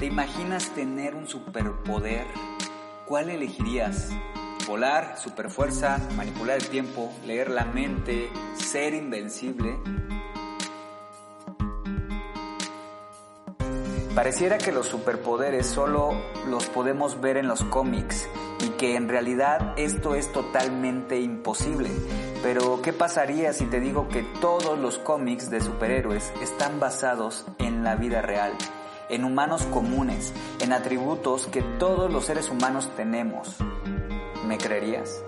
¿Te imaginas tener un superpoder? ¿Cuál elegirías? ¿Volar, superfuerza, manipular el tiempo, leer la mente, ser invencible? Pareciera que los superpoderes solo los podemos ver en los cómics y que en realidad esto es totalmente imposible. Pero ¿qué pasaría si te digo que todos los cómics de superhéroes están basados en la vida real, en humanos comunes, en atributos que todos los seres humanos tenemos? ¿Me creerías?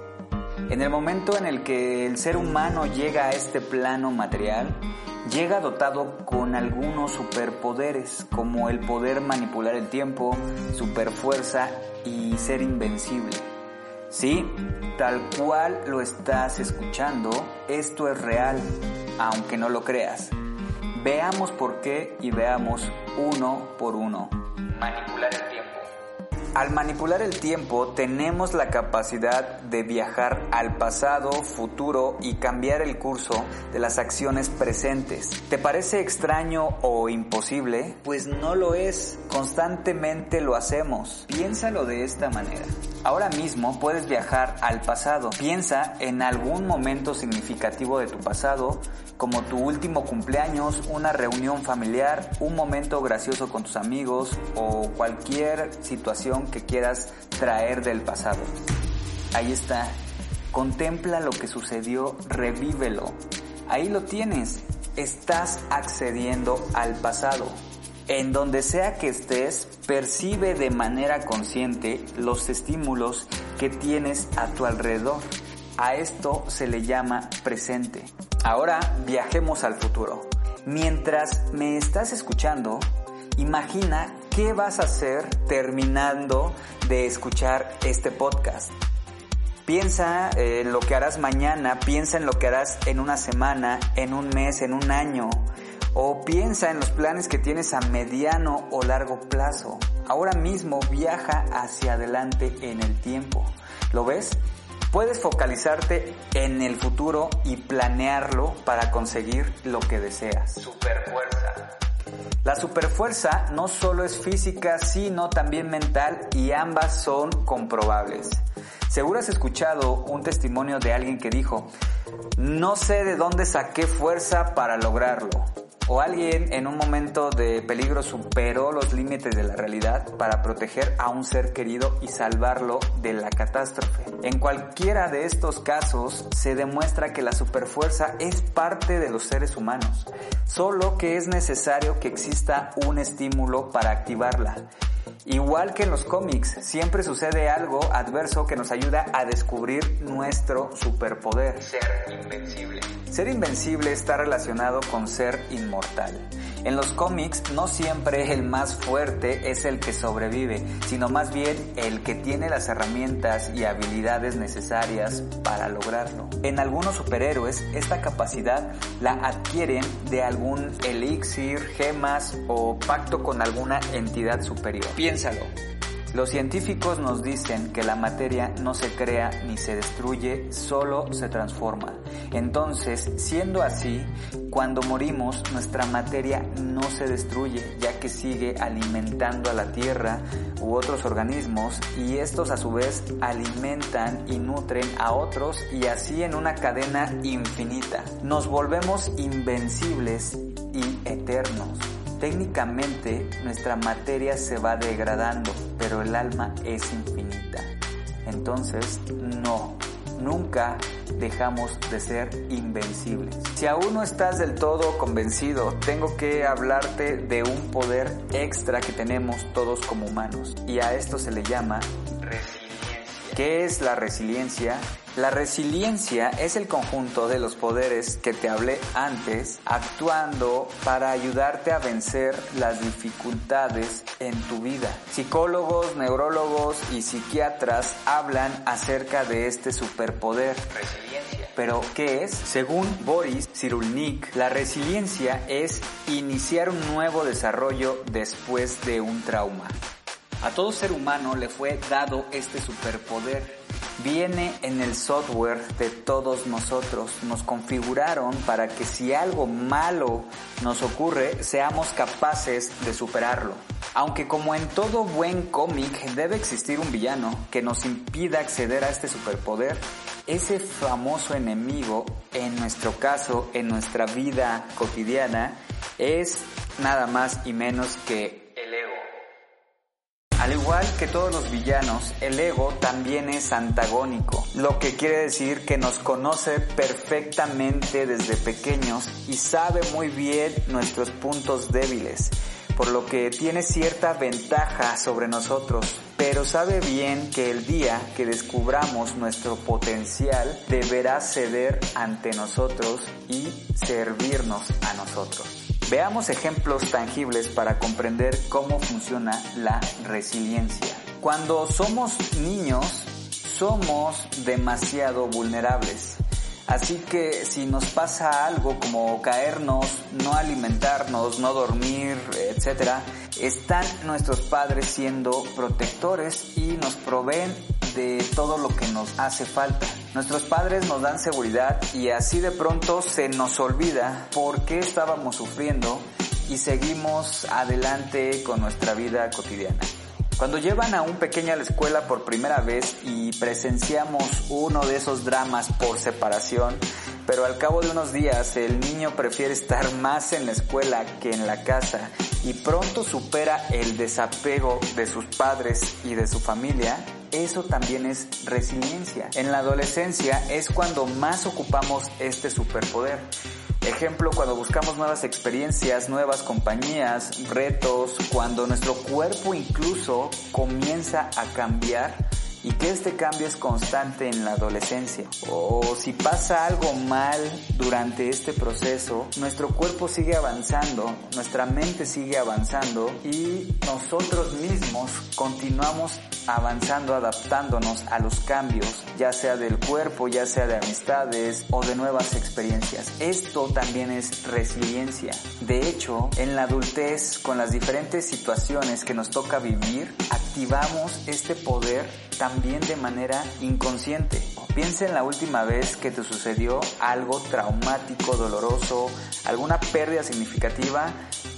En el momento en el que el ser humano llega a este plano material, llega dotado con algunos superpoderes como el poder manipular el tiempo, superfuerza y ser invencible. Sí, tal cual lo estás escuchando, esto es real, aunque no lo creas. Veamos por qué y veamos uno por uno. Manipular. Al manipular el tiempo tenemos la capacidad de viajar al pasado, futuro y cambiar el curso de las acciones presentes. ¿Te parece extraño o imposible? Pues no lo es. Constantemente lo hacemos. Piénsalo de esta manera. Ahora mismo puedes viajar al pasado. Piensa en algún momento significativo de tu pasado, como tu último cumpleaños, una reunión familiar, un momento gracioso con tus amigos o cualquier situación que quieras traer del pasado. Ahí está. Contempla lo que sucedió, revívelo. Ahí lo tienes. Estás accediendo al pasado. En donde sea que estés, percibe de manera consciente los estímulos que tienes a tu alrededor. A esto se le llama presente. Ahora viajemos al futuro. Mientras me estás escuchando, imagina qué vas a hacer terminando de escuchar este podcast. Piensa en lo que harás mañana, piensa en lo que harás en una semana, en un mes, en un año, o piensa en los planes que tienes a mediano o largo plazo. Ahora mismo viaja hacia adelante en el tiempo. ¿Lo ves? Puedes focalizarte en el futuro y planearlo para conseguir lo que deseas. Superfuerza. La superfuerza no solo es física, sino también mental y ambas son comprobables. Seguro has escuchado un testimonio de alguien que dijo, no sé de dónde saqué fuerza para lograrlo. O alguien en un momento de peligro superó los límites de la realidad para proteger a un ser querido y salvarlo de la catástrofe. En cualquiera de estos casos se demuestra que la superfuerza es parte de los seres humanos, solo que es necesario que exista un estímulo para activarla. Igual que en los cómics, siempre sucede algo adverso que nos ayuda a descubrir nuestro superpoder. Ser invencible. Ser invencible está relacionado con ser inmortal. En los cómics no siempre el más fuerte es el que sobrevive, sino más bien el que tiene las herramientas y habilidades necesarias para lograrlo. En algunos superhéroes esta capacidad la adquieren de algún elixir, gemas o pacto con alguna entidad superior. Piénsalo. Los científicos nos dicen que la materia no se crea ni se destruye, solo se transforma. Entonces, siendo así, cuando morimos, nuestra materia no se destruye, ya que sigue alimentando a la Tierra u otros organismos y estos a su vez alimentan y nutren a otros y así en una cadena infinita. Nos volvemos invencibles y eternos. Técnicamente nuestra materia se va degradando, pero el alma es infinita. Entonces, no, nunca dejamos de ser invencibles. Si aún no estás del todo convencido, tengo que hablarte de un poder extra que tenemos todos como humanos y a esto se le llama resiliencia. ¿Qué es la resiliencia? La resiliencia es el conjunto de los poderes que te hablé antes, actuando para ayudarte a vencer las dificultades en tu vida. Psicólogos, neurólogos y psiquiatras hablan acerca de este superpoder. Resiliencia. Pero, ¿qué es? Según Boris Cyrulnik, la resiliencia es iniciar un nuevo desarrollo después de un trauma. A todo ser humano le fue dado este superpoder viene en el software de todos nosotros. Nos configuraron para que si algo malo nos ocurre, seamos capaces de superarlo. Aunque como en todo buen cómic debe existir un villano que nos impida acceder a este superpoder, ese famoso enemigo, en nuestro caso, en nuestra vida cotidiana, es nada más y menos que al igual que todos los villanos, el ego también es antagónico, lo que quiere decir que nos conoce perfectamente desde pequeños y sabe muy bien nuestros puntos débiles, por lo que tiene cierta ventaja sobre nosotros, pero sabe bien que el día que descubramos nuestro potencial deberá ceder ante nosotros y servirnos a nosotros. Veamos ejemplos tangibles para comprender cómo funciona la resiliencia. Cuando somos niños, somos demasiado vulnerables. Así que si nos pasa algo como caernos, no alimentarnos, no dormir, etc., están nuestros padres siendo protectores y nos proveen de todo lo que nos hace falta. Nuestros padres nos dan seguridad y así de pronto se nos olvida por qué estábamos sufriendo y seguimos adelante con nuestra vida cotidiana. Cuando llevan a un pequeño a la escuela por primera vez y presenciamos uno de esos dramas por separación, pero al cabo de unos días el niño prefiere estar más en la escuela que en la casa y pronto supera el desapego de sus padres y de su familia, eso también es resiliencia. En la adolescencia es cuando más ocupamos este superpoder. Ejemplo, cuando buscamos nuevas experiencias, nuevas compañías, retos, cuando nuestro cuerpo incluso comienza a cambiar y que este cambio es constante en la adolescencia. O si pasa algo mal durante este proceso, nuestro cuerpo sigue avanzando, nuestra mente sigue avanzando y nosotros mismos continuamos avanzando, adaptándonos a los cambios, ya sea del cuerpo, ya sea de amistades o de nuevas experiencias. Esto también es resiliencia. De hecho, en la adultez, con las diferentes situaciones que nos toca vivir, activamos este poder también de manera inconsciente. Piensa en la última vez que te sucedió algo traumático, doloroso, alguna pérdida significativa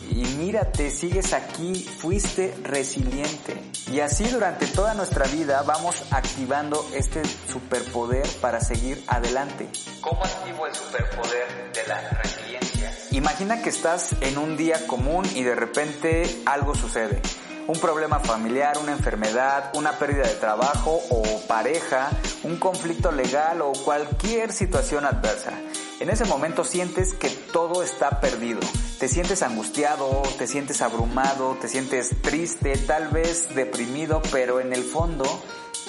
y mírate, sigues aquí, fuiste resiliente. Y así durante toda nuestra vida vamos activando este superpoder para seguir adelante. ¿Cómo activo el superpoder de la resiliencia? Imagina que estás en un día común y de repente algo sucede un problema familiar, una enfermedad, una pérdida de trabajo o pareja, un conflicto legal o cualquier situación adversa. En ese momento sientes que todo está perdido. Te sientes angustiado, te sientes abrumado, te sientes triste, tal vez deprimido, pero en el fondo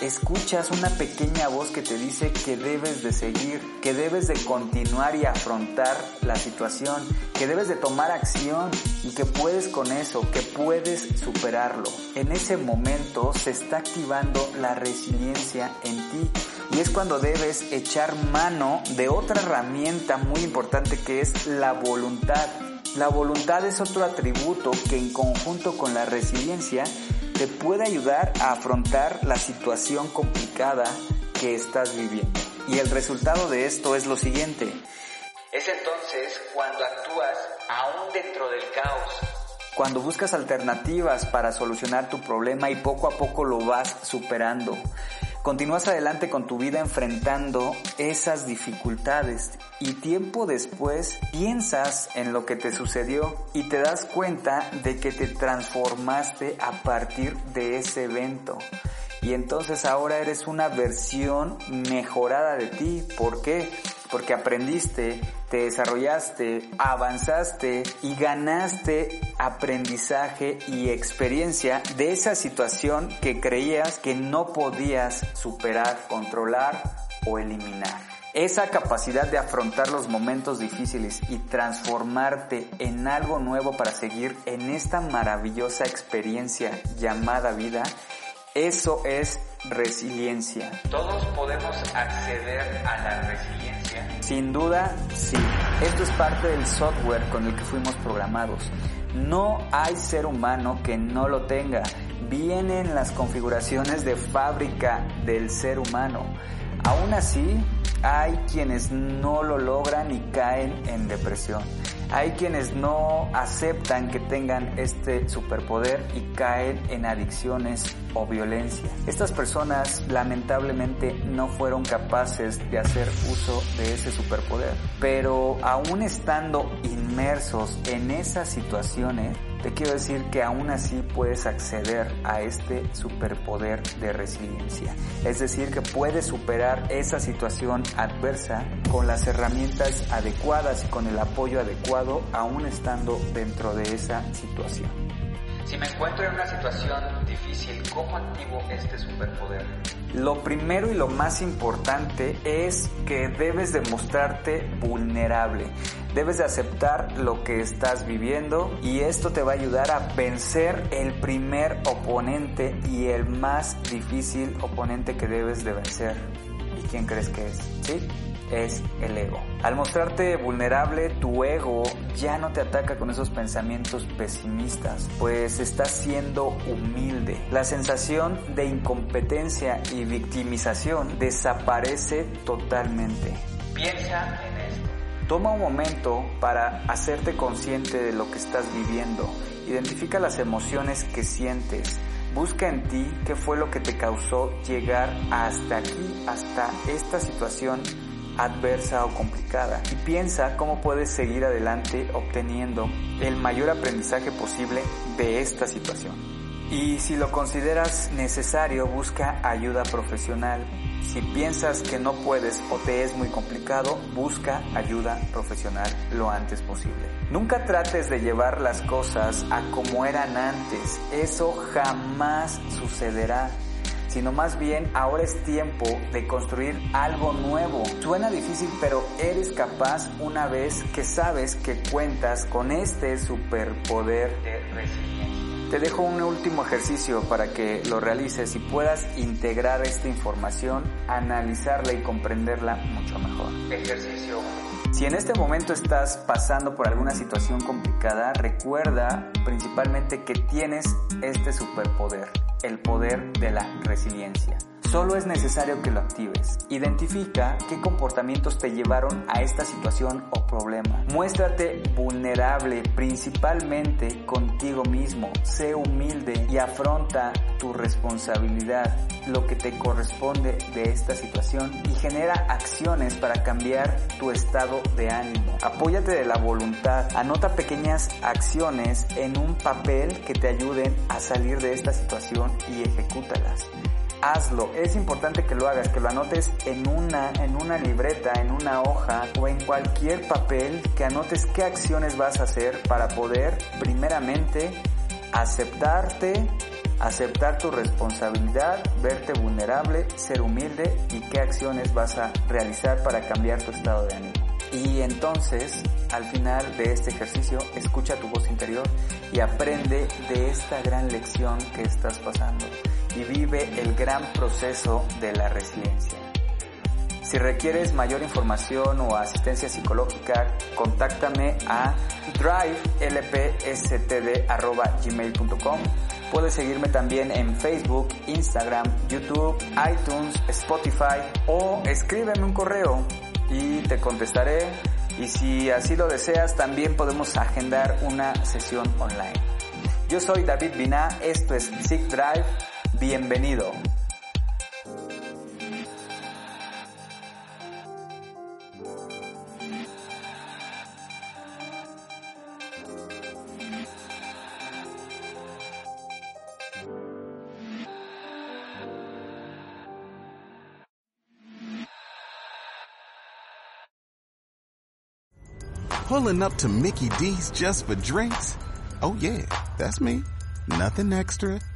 escuchas una pequeña voz que te dice que debes de seguir, que debes de continuar y afrontar la situación, que debes de tomar acción y que puedes con eso, que puedes superarlo. En ese momento se está activando la resiliencia en ti y es cuando debes echar mano de otra herramienta muy importante que es la voluntad. La voluntad es otro atributo que en conjunto con la resiliencia te puede ayudar a afrontar la situación complicada que estás viviendo. Y el resultado de esto es lo siguiente. Es entonces cuando actúas aún dentro del caos. Cuando buscas alternativas para solucionar tu problema y poco a poco lo vas superando. Continúas adelante con tu vida enfrentando esas dificultades y tiempo después piensas en lo que te sucedió y te das cuenta de que te transformaste a partir de ese evento. Y entonces ahora eres una versión mejorada de ti. ¿Por qué? Porque aprendiste, te desarrollaste, avanzaste y ganaste aprendizaje y experiencia de esa situación que creías que no podías superar, controlar o eliminar. Esa capacidad de afrontar los momentos difíciles y transformarte en algo nuevo para seguir en esta maravillosa experiencia llamada vida, eso es resiliencia. ¿Todos podemos acceder a la resiliencia? Sin duda, sí. Esto es parte del software con el que fuimos programados. No hay ser humano que no lo tenga. Vienen las configuraciones de fábrica del ser humano. Aún así, hay quienes no lo logran y caen en depresión. Hay quienes no aceptan que tengan este superpoder y caen en adicciones o violencia. Estas personas lamentablemente no fueron capaces de hacer uso de ese superpoder, pero aún estando inmersos en esas situaciones, te quiero decir que aún así puedes acceder a este superpoder de resiliencia. Es decir, que puedes superar esa situación adversa con las herramientas adecuadas y con el apoyo adecuado aún estando dentro de esa situación. Si me encuentro en una situación difícil, ¿cómo activo este superpoder? Lo primero y lo más importante es que debes demostrarte vulnerable. Debes de aceptar lo que estás viviendo y esto te va a ayudar a vencer el primer oponente y el más difícil oponente que debes de vencer. ¿Y quién crees que es? ¿Sí? es el ego. Al mostrarte vulnerable, tu ego ya no te ataca con esos pensamientos pesimistas, pues estás siendo humilde. La sensación de incompetencia y victimización desaparece totalmente. Piensa en esto. Toma un momento para hacerte consciente de lo que estás viviendo. Identifica las emociones que sientes. Busca en ti qué fue lo que te causó llegar hasta aquí, hasta esta situación adversa o complicada y piensa cómo puedes seguir adelante obteniendo el mayor aprendizaje posible de esta situación. Y si lo consideras necesario, busca ayuda profesional. Si piensas que no puedes o te es muy complicado, busca ayuda profesional lo antes posible. Nunca trates de llevar las cosas a como eran antes. Eso jamás sucederá sino más bien ahora es tiempo de construir algo nuevo. Suena difícil, pero eres capaz una vez que sabes que cuentas con este superpoder de resiliencia. Te dejo un último ejercicio para que lo realices y puedas integrar esta información, analizarla y comprenderla mucho mejor. Ejercicio si en este momento estás pasando por alguna situación complicada, recuerda principalmente que tienes este superpoder, el poder de la resiliencia. Solo es necesario que lo actives. Identifica qué comportamientos te llevaron a esta situación o problema. Muéstrate vulnerable principalmente contigo mismo. Sé humilde y afronta tu responsabilidad, lo que te corresponde de esta situación y genera acciones para cambiar tu estado de ánimo. Apóyate de la voluntad. Anota pequeñas acciones en un papel que te ayuden a salir de esta situación y ejecútalas hazlo. Es importante que lo hagas, que lo anotes en una, en una libreta, en una hoja o en cualquier papel, que anotes qué acciones vas a hacer para poder primeramente aceptarte, aceptar tu responsabilidad, verte vulnerable, ser humilde y qué acciones vas a realizar para cambiar tu estado de ánimo. Y entonces, al final de este ejercicio, escucha tu voz interior y aprende de esta gran lección que estás pasando y vive el gran proceso de la resiliencia. Si requieres mayor información o asistencia psicológica, contáctame a drivelpstd.gmail.com. Puedes seguirme también en Facebook, Instagram, YouTube, iTunes, Spotify o escríbeme un correo y te contestaré. Y si así lo deseas, también podemos agendar una sesión online. Yo soy David Vina, esto es Sick Drive Bienvenido. Pulling up to Mickey D's just for drinks? Oh yeah, that's me. Nothing extra,